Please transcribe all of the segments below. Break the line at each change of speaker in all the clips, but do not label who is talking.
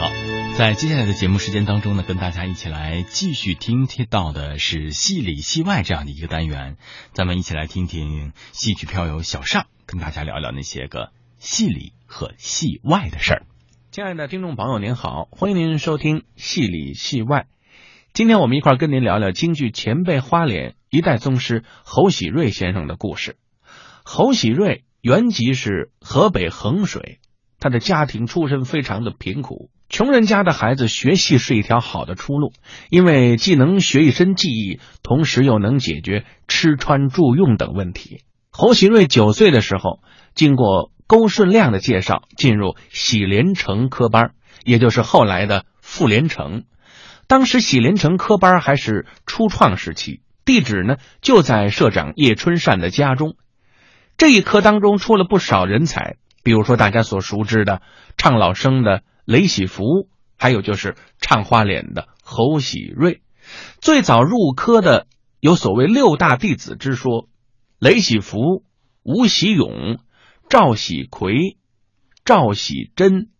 好，在接下来的节目时间当中呢，跟大家一起来继续听听到的是戏里戏外这样的一个单元，咱们一起来听听戏曲飘游小尚跟大家聊聊那些个戏里和戏外的事儿。
亲爱的听众朋友，您好，欢迎您收听《戏里戏外》。今天我们一块儿跟您聊聊京剧前辈花脸一代宗师侯喜瑞先生的故事。侯喜瑞原籍是河北衡水，他的家庭出身非常的贫苦，穷人家的孩子学戏是一条好的出路，因为既能学一身技艺，同时又能解决吃穿住用等问题。侯喜瑞九岁的时候，经过勾顺亮的介绍，进入喜连成科班，也就是后来的傅连成。当时喜连成科班还是初创时期，地址呢就在社长叶春善的家中。这一科当中出了不少人才，比如说大家所熟知的唱老生的雷喜福，还有就是唱花脸的侯喜瑞。最早入科的有所谓六大弟子之说：雷喜福、吴喜勇、赵喜奎、赵喜珍、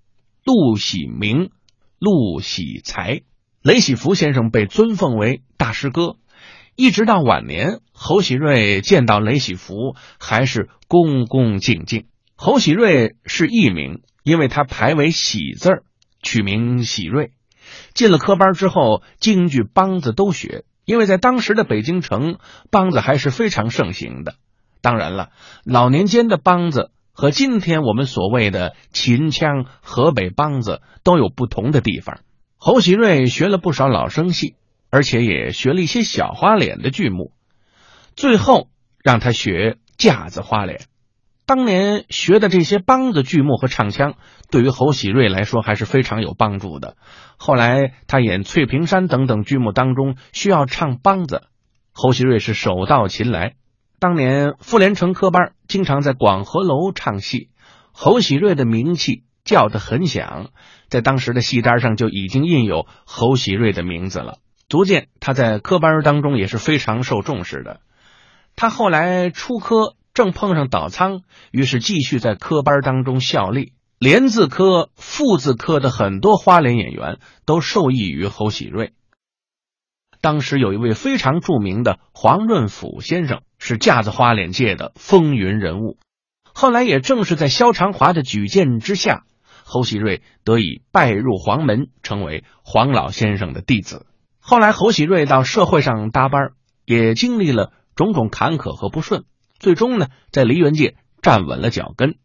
陆喜明、陆喜才。雷喜福先生被尊奉为大师哥，一直到晚年，侯喜瑞见到雷喜福还是恭恭敬敬。侯喜瑞是艺名，因为他排为喜字儿，取名喜瑞。进了科班之后，京剧梆子都学，因为在当时的北京城，梆子还是非常盛行的。当然了，老年间的梆子和今天我们所谓的秦腔、河北梆子都有不同的地方。侯喜瑞学了不少老生戏，而且也学了一些小花脸的剧目，最后让他学架子花脸。当年学的这些梆子剧目和唱腔，对于侯喜瑞来说还是非常有帮助的。后来他演《翠屏山》等等剧目当中需要唱梆子，侯喜瑞是手到擒来。当年傅连成科班经常在广和楼唱戏，侯喜瑞的名气叫得很响。在当时的戏单上就已经印有侯喜瑞的名字了，足见他在科班当中也是非常受重视的。他后来出科正碰上倒仓，于是继续在科班当中效力。连字科、副字科的很多花脸演员都受益于侯喜瑞。当时有一位非常著名的黄润甫先生，是架子花脸界的风云人物。后来也正是在萧长华的举荐之下。侯喜瑞得以拜入黄门，成为黄老先生的弟子。后来，侯喜瑞到社会上搭班，也经历了种种坎坷和不顺，最终呢，在梨园界站稳了脚跟。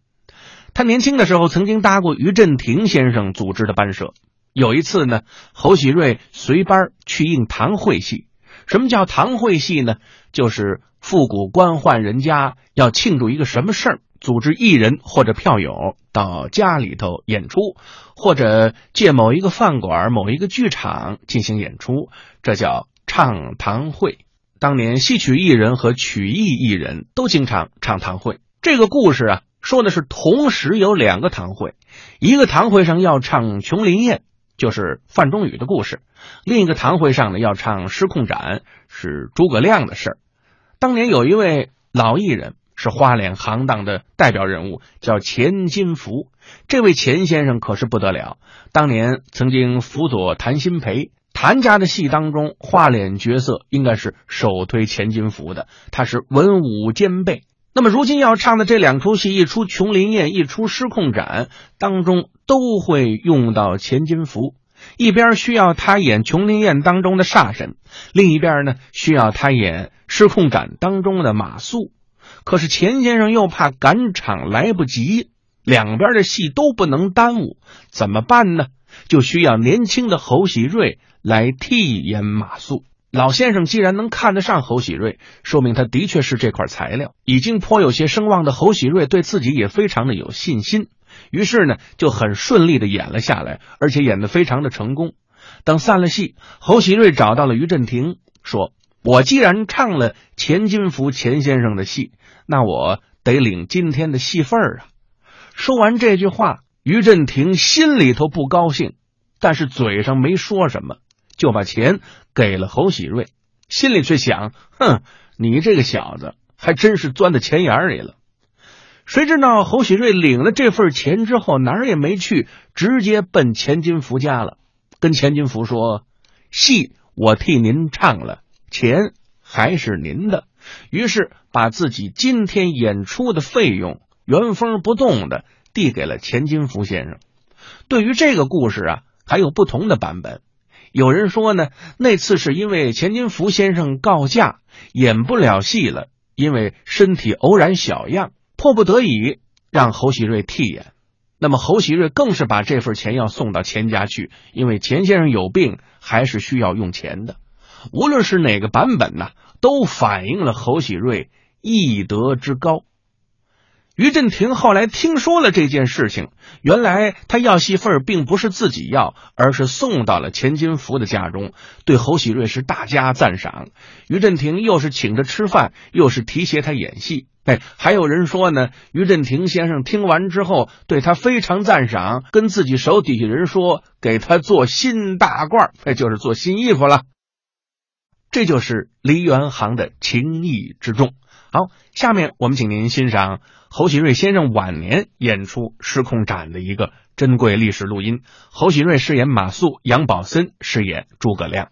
他年轻的时候曾经搭过于振廷先生组织的班社。有一次呢，侯喜瑞随班去应堂会戏。什么叫堂会戏呢？就是复古官宦人家要庆祝一个什么事儿。组织艺人或者票友到家里头演出，或者借某一个饭馆、某一个剧场进行演出，这叫唱堂会。当年戏曲艺人和曲艺艺人都经常唱堂会。这个故事啊，说的是同时有两个堂会，一个堂会上要唱《琼林宴》，就是范仲宇的故事；另一个堂会上呢要唱《失控斩》，是诸葛亮的事儿。当年有一位老艺人。是花脸行当的代表人物，叫钱金福。这位钱先生可是不得了，当年曾经辅佐谭鑫培。韩家的戏当中，画脸角色应该是首推钱金福的，他是文武兼备。那么如今要唱的这两出戏，一出《琼林宴》，一出《失控斩》，当中都会用到钱金福。一边需要他演《琼林宴》当中的煞神，另一边呢需要他演《失控斩》当中的马谡。可是钱先生又怕赶场来不及，两边的戏都不能耽误，怎么办呢？就需要年轻的侯喜瑞来替演马谡。老先生既然能看得上侯喜瑞，说明他的确是这块材料。已经颇有些声望的侯喜瑞对自己也非常的有信心，于是呢就很顺利的演了下来，而且演得非常的成功。等散了戏，侯喜瑞找到了于振廷，说：“我既然唱了钱金福钱先生的戏。”那我得领今天的戏份啊！说完这句话，于振廷心里头不高兴，但是嘴上没说什么，就把钱给了侯喜瑞，心里却想：哼，你这个小子还真是钻到钱眼里了。谁知道侯喜瑞领了这份钱之后，哪儿也没去，直接奔钱金福家了，跟钱金福说：“戏我替您唱了，钱还是您的。”于是把自己今天演出的费用原封不动的递给了钱金福先生。对于这个故事啊，还有不同的版本。有人说呢，那次是因为钱金福先生告假，演不了戏了，因为身体偶然小恙。迫不得已让侯喜瑞替演，那么侯喜瑞更是把这份钱要送到钱家去，因为钱先生有病，还是需要用钱的。无论是哪个版本呢，都反映了侯喜瑞义德之高。于振廷后来听说了这件事情，原来他要戏份并不是自己要，而是送到了钱金福的家中，对侯喜瑞是大加赞赏。于振廷又是请他吃饭，又是提携他演戏。哎，还有人说呢，于振廷先生听完之后对他非常赞赏，跟自己手底下人说，给他做新大褂，哎，就是做新衣服了。这就是梨园行的情谊之重。好，下面我们请您欣赏侯喜瑞先生晚年演出《失控》展》的一个珍贵历史录音。侯喜瑞饰演马谡，杨宝森饰演诸葛亮。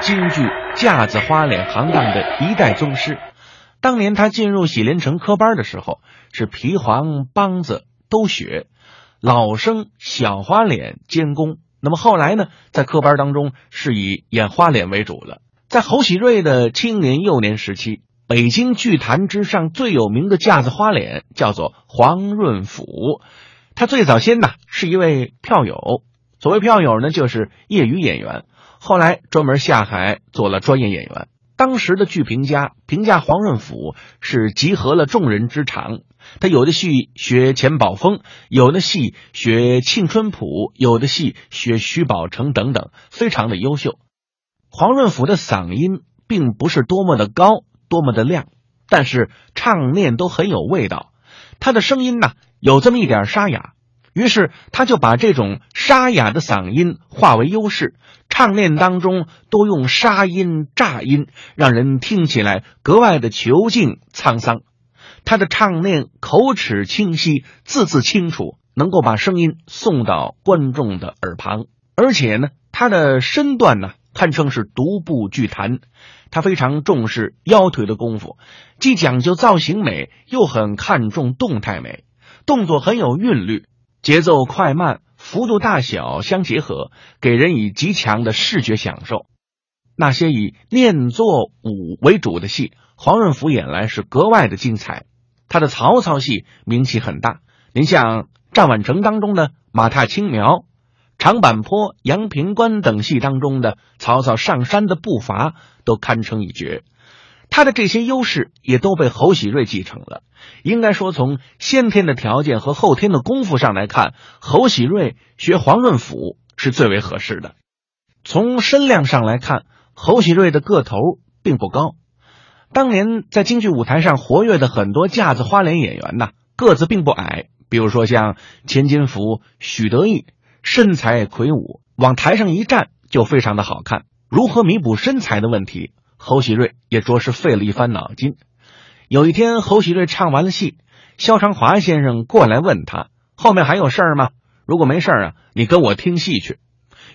京剧架子花脸行当的一代宗师。当年他进入喜连城科班的时候，是皮黄梆子都学，老生小花脸兼工。那么后来呢，在科班当中是以演花脸为主了。在侯喜瑞的青年幼年时期，北京剧坛之上最有名的架子花脸叫做黄润甫。他最早先呢是一位票友，所谓票友呢就是业余演员，后来专门下海做了专业演员。当时的剧评家评价黄润甫是集合了众人之长，他有的戏学钱宝峰，有的戏学庆春浦，有的戏学徐宝成等等，非常的优秀。黄润甫的嗓音并不是多么的高，多么的亮，但是唱念都很有味道。他的声音呢有这么一点沙哑。于是他就把这种沙哑的嗓音化为优势，唱念当中都用沙音、炸音，让人听起来格外的遒劲沧桑。他的唱念口齿清晰，字字清楚，能够把声音送到观众的耳旁。而且呢，他的身段呢，堪称是独步剧坛。他非常重视腰腿的功夫，既讲究造型美，又很看重动态美，动作很有韵律。节奏快慢、幅度大小相结合，给人以极强的视觉享受。那些以念作舞为主的戏，黄润甫演来是格外的精彩。他的曹操戏名气很大，您像《战宛城》当中的马踏青苗，《长坂坡》《阳平关》等戏当中的曹操上山的步伐，都堪称一绝。他的这些优势也都被侯喜瑞继承了。应该说，从先天的条件和后天的功夫上来看，侯喜瑞学黄润甫是最为合适的。从身量上来看，侯喜瑞的个头并不高。当年在京剧舞台上活跃的很多架子花脸演员呐，个子并不矮。比如说像钱金福、许德义，身材魁梧，往台上一站就非常的好看。如何弥补身材的问题？侯喜瑞也着实费了一番脑筋。有一天，侯喜瑞唱完了戏，肖长华先生过来问他：“后面还有事儿吗？如果没事儿啊，你跟我听戏去。”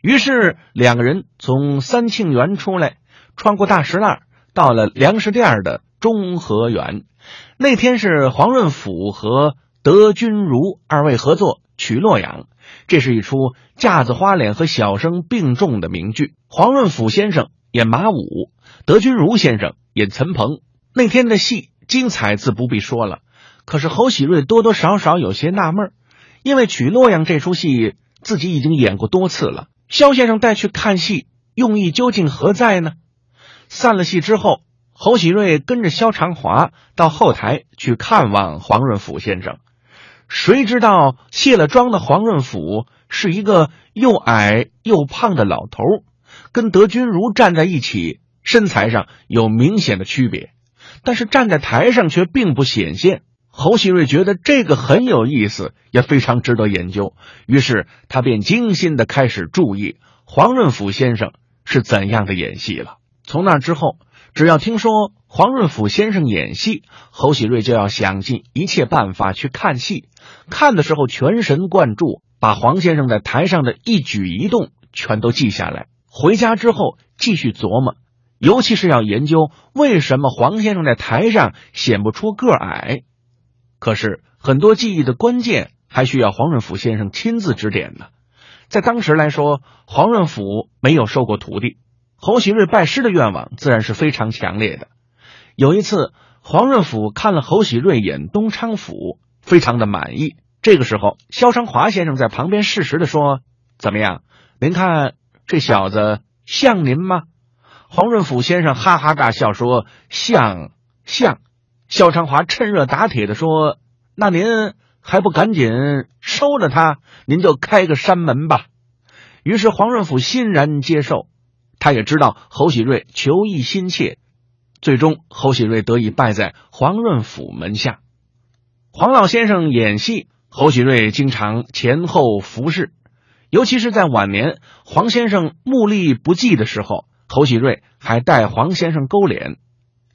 于是两个人从三庆园出来，穿过大石栏，到了粮食店的中和园。那天是黄润甫和德君如二位合作《取洛阳》，这是一出架子花脸和小生并重的名剧。黄润甫先生演马武。德君如先生演陈鹏，那天的戏精彩自不必说了。可是侯喜瑞多多少少有些纳闷，因为《娶洛阳》这出戏自己已经演过多次了。肖先生带去看戏，用意究竟何在呢？散了戏之后，侯喜瑞跟着肖长华到后台去看望黄润甫先生。谁知道卸了妆的黄润甫是一个又矮又胖的老头，跟德君如站在一起。身材上有明显的区别，但是站在台上却并不显现。侯喜瑞觉得这个很有意思，也非常值得研究，于是他便精心的开始注意黄润甫先生是怎样的演戏了。从那之后，只要听说黄润甫先生演戏，侯喜瑞就要想尽一切办法去看戏。看的时候全神贯注，把黄先生在台上的一举一动全都记下来。回家之后继续琢磨。尤其是要研究为什么黄先生在台上显不出个矮，可是很多记忆的关键还需要黄润甫先生亲自指点呢。在当时来说，黄润甫没有收过徒弟，侯喜瑞拜师的愿望自然是非常强烈的。有一次，黄润甫看了侯喜瑞演东昌府，非常的满意。这个时候，肖长华先生在旁边适时的说：“怎么样？您看这小子像您吗？”黄润甫先生哈哈大笑说：“像像。”肖长华趁热打铁的说：“那您还不赶紧收了他？您就开个山门吧。”于是黄润甫欣然接受。他也知道侯喜瑞求艺心切，最终侯喜瑞得以拜在黄润甫门下。黄老先生演戏，侯喜瑞经常前后服侍，尤其是在晚年黄先生目力不济的时候。侯喜瑞还带黄先生勾脸，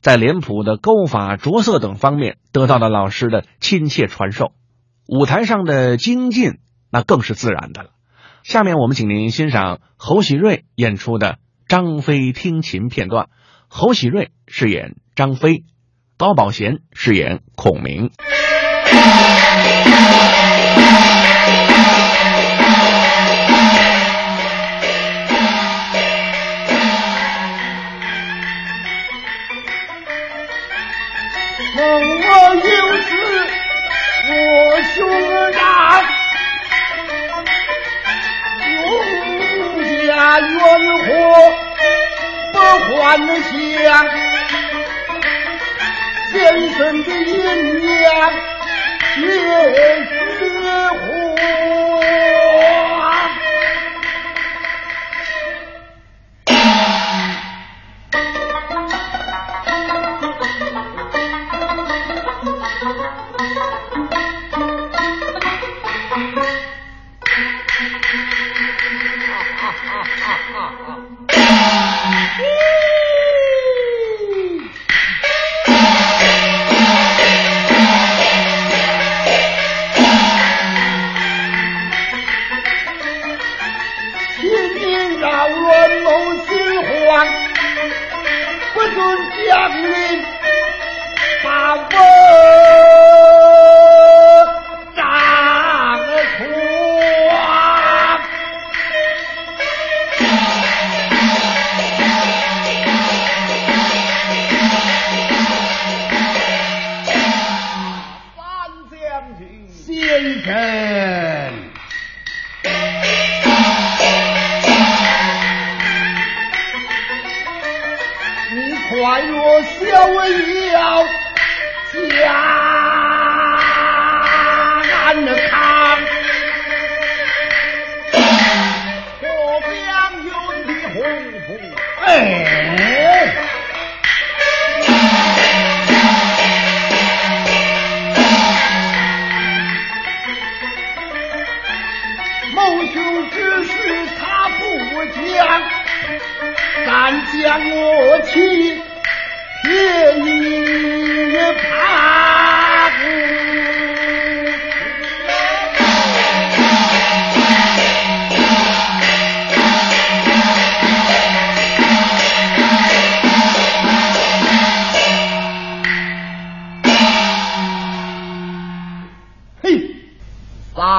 在脸谱的勾法、着色等方面得到了老师的亲切传授。舞台上的精进，那更是自然的了。下面我们请您欣赏侯喜瑞演出的《张飞听琴片段，侯喜瑞饰演张飞，高宝贤饰演孔明。
想先生的姻缘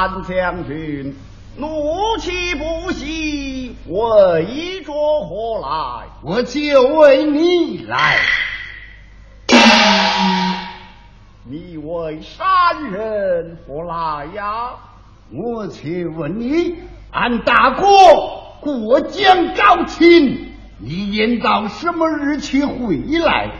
将军怒气不息，为着何来？
我就为你来。
你为山人何来呀？
我且问你，俺大哥过江招亲，你应到什么日期回来？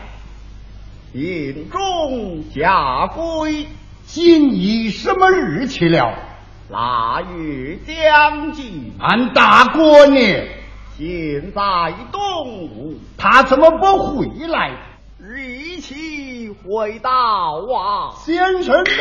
营中下归，
今已什么日期了？
腊月将近，
俺大哥呢？
现在东吴，
他怎么不回来？
一起回到啊！
先生呢？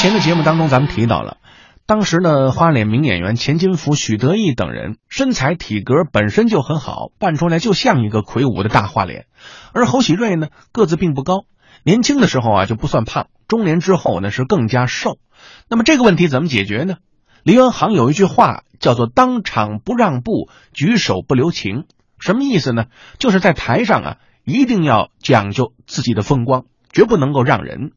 前的节目当中，咱们提到了，当时呢，花脸名演员钱金福、许德义等人身材体格本身就很好，扮出来就像一个魁梧的大花脸。而侯喜瑞呢，个子并不高，年轻的时候啊就不算胖，中年之后呢是更加瘦。那么这个问题怎么解决呢？梨园行有一句话叫做“当场不让步，举手不留情”，什么意思呢？就是在台上啊，一定要讲究自己的风光，绝不能够让人。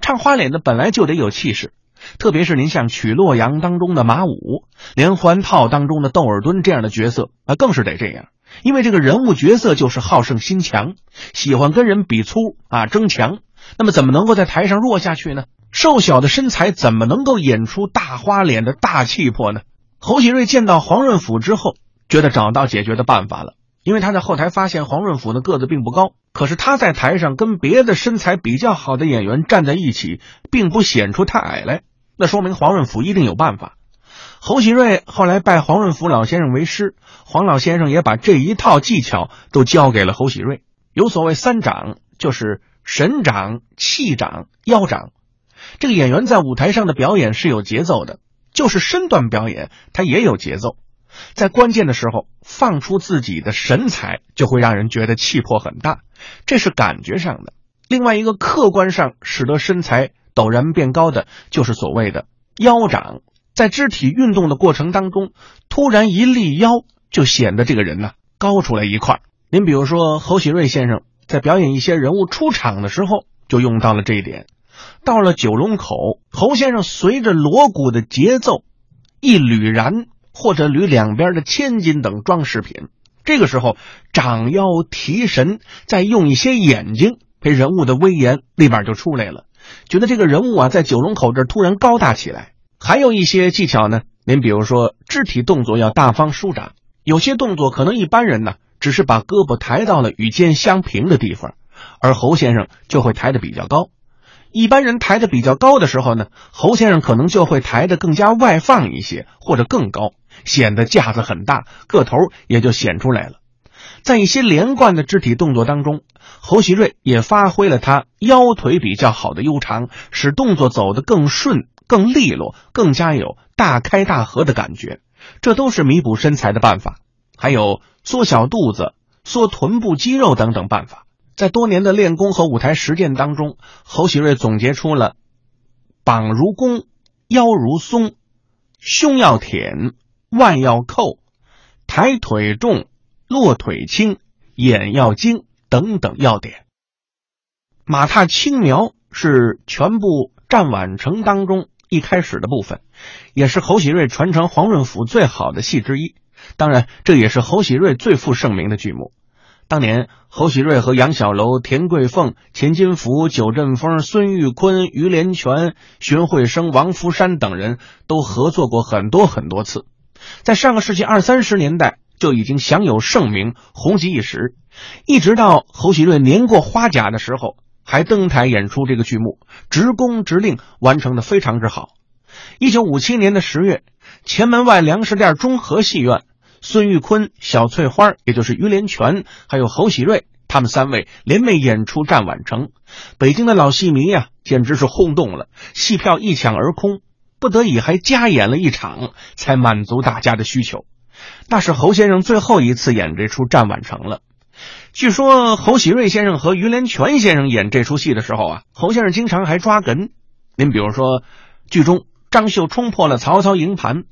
唱花脸的本来就得有气势，特别是您像《曲洛阳》当中的马武，连环套当中的窦尔敦这样的角色啊，更是得这样。因为这个人物角色就是好胜心强，喜欢跟人比粗啊争强，那么怎么能够在台上弱下去呢？瘦小的身材怎么能够演出大花脸的大气魄呢？侯喜瑞见到黄润甫之后，觉得找到解决的办法了。因为他在后台发现黄润甫的个子并不高，可是他在台上跟别的身材比较好的演员站在一起，并不显出太矮来，那说明黄润甫一定有办法。侯喜瑞后来拜黄润甫老先生为师，黄老先生也把这一套技巧都教给了侯喜瑞。有所谓三掌，就是神掌、气掌、腰掌。这个演员在舞台上的表演是有节奏的，就是身段表演，他也有节奏。在关键的时候放出自己的神采，就会让人觉得气魄很大，这是感觉上的。另外一个客观上使得身材陡然变高的，就是所谓的腰长，在肢体运动的过程当中，突然一立腰，就显得这个人呢高出来一块。您比如说侯喜瑞先生在表演一些人物出场的时候，就用到了这一点。到了九龙口，侯先生随着锣鼓的节奏，一捋然。或者捋两边的千金等装饰品，这个时候掌腰提神，再用一些眼睛，这人物的威严立马就出来了，觉得这个人物啊在九龙口这突然高大起来。还有一些技巧呢，您比如说肢体动作要大方舒展，有些动作可能一般人呢只是把胳膊抬到了与肩相平的地方，而侯先生就会抬得比较高。一般人抬得比较高的时候呢，侯先生可能就会抬得更加外放一些，或者更高。显得架子很大，个头也就显出来了。在一些连贯的肢体动作当中，侯喜瑞也发挥了他腰腿比较好的悠长，使动作走得更顺、更利落，更加有大开大合的感觉。这都是弥补身材的办法，还有缩小肚子、缩臀部肌肉等等办法。在多年的练功和舞台实践当中，侯喜瑞总结出了：膀如弓，腰如松，胸要挺。腕要扣，抬腿重，落腿轻，眼要精等等要点。马踏青苗是全部战宛城当中一开始的部分，也是侯喜瑞传承黄润甫最好的戏之一。当然，这也是侯喜瑞最负盛名的剧目。当年，侯喜瑞和杨小楼、田桂凤、钱金福、九阵风、孙玉坤、于连泉、荀慧生、王福山等人都合作过很多很多次。在上个世纪二三十年代就已经享有盛名，红极一时，一直到侯喜瑞年过花甲的时候，还登台演出这个剧目，直工直令，完成的非常之好。一九五七年的十月，前门外粮食店中和戏院，孙玉坤、小翠花，也就是于连泉，还有侯喜瑞，他们三位联袂演出《战宛城》，北京的老戏迷呀，简直是轰动了，戏票一抢而空。不得已还加演了一场，才满足大家的需求。那是侯先生最后一次演这出《战宛城》了。据说侯喜瑞先生和于连泉先生演这出戏的时候啊，侯先生经常还抓哏。您比如说，剧中张绣冲破了曹操营盘，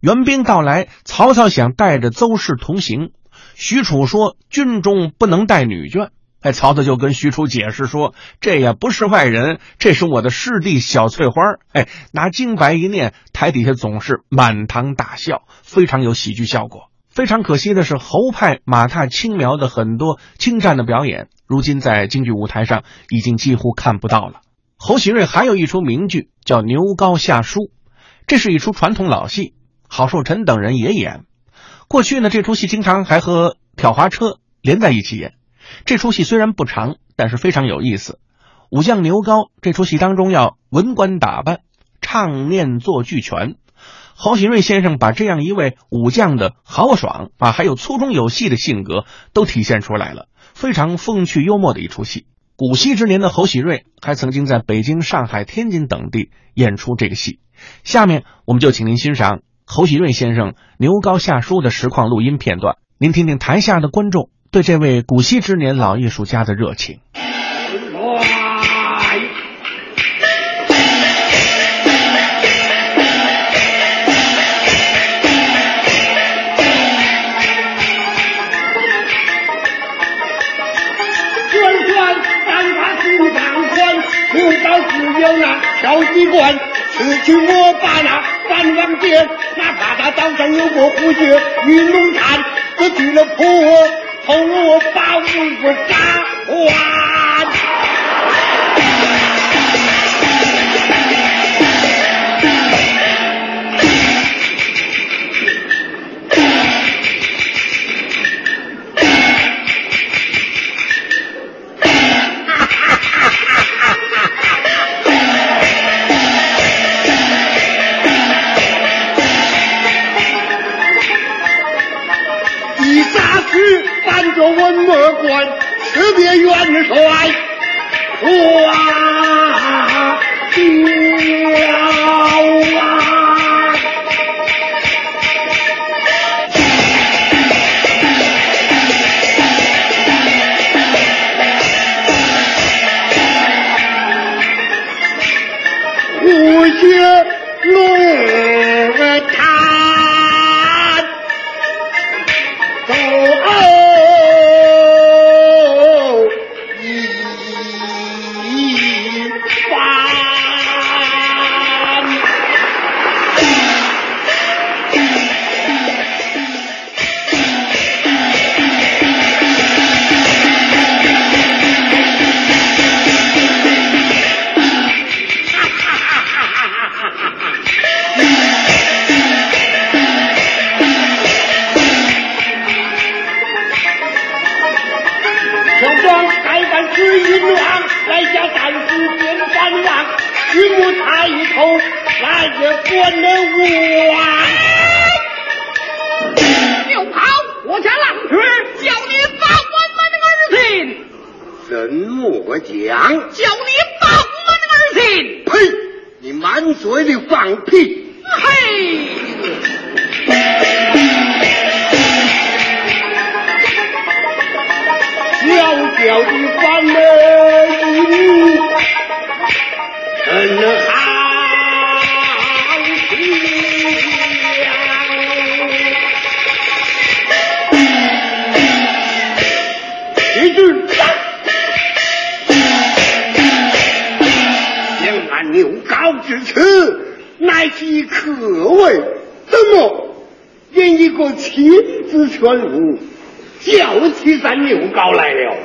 援兵到来，曹操想带着邹氏同行，许褚说军中不能带女眷。哎，曹操就跟许褚解释说：“这也不是外人，这是我的师弟小翠花。”哎，拿金白一念，台底下总是满堂大笑，非常有喜剧效果。非常可惜的是，侯派马踏青苗的很多精湛的表演，如今在京剧舞台上已经几乎看不到了。侯喜瑞还有一出名剧叫《牛皋下书》，这是一出传统老戏，郝寿臣等人也演。过去呢，这出戏经常还和挑滑车连在一起演。这出戏虽然不长，但是非常有意思。武将牛皋这出戏当中要文官打扮，唱念做俱全。侯喜瑞先生把这样一位武将的豪爽啊，还有粗中有细的性格都体现出来了，非常风趣幽默的一出戏。古稀之年的侯喜瑞还曾经在北京、上海、天津等地演出这个戏。下面我们就请您欣赏侯喜瑞先生牛高下书的实况录音片段，您听听台下的观众对这位古稀之年老艺术家的热情。
有那小机关，此去我把那三王剑，哪怕他刀上有过虎穴，云龙潭，我去了破，我把五国杀完。辞别元帅。花乃其可畏，怎么连一个妻子全无？叫起咱牛高来了。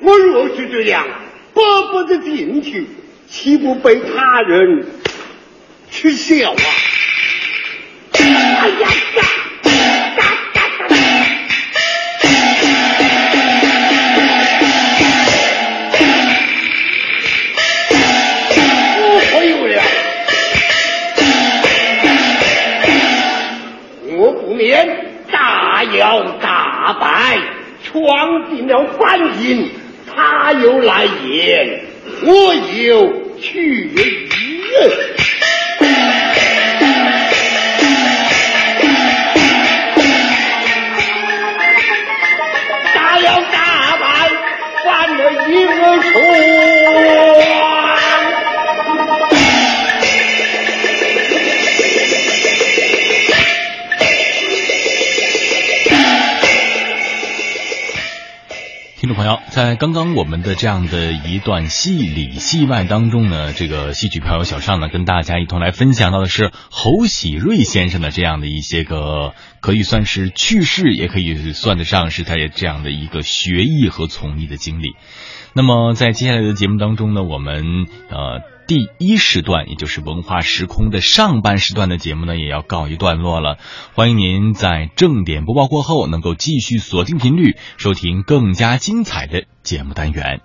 我若是这样，白不得进去，岂不被他人取笑啊？哎呀，呀！闯进了官营，他有来言，我有去矣。
在刚刚我们的这样的一段戏里戏外当中呢，这个戏曲票友小尚呢，跟大家一同来分享到的是侯喜瑞先生的这样的一些个，可以算是趣事，也可以算得上是他这样的一个学艺和从艺的经历。那么在接下来的节目当中呢，我们呃。第一时段，也就是文化时空的上半时段的节目呢，也要告一段落了。欢迎您在正点播报过后，能够继续锁定频率，收听更加精彩的节目单元。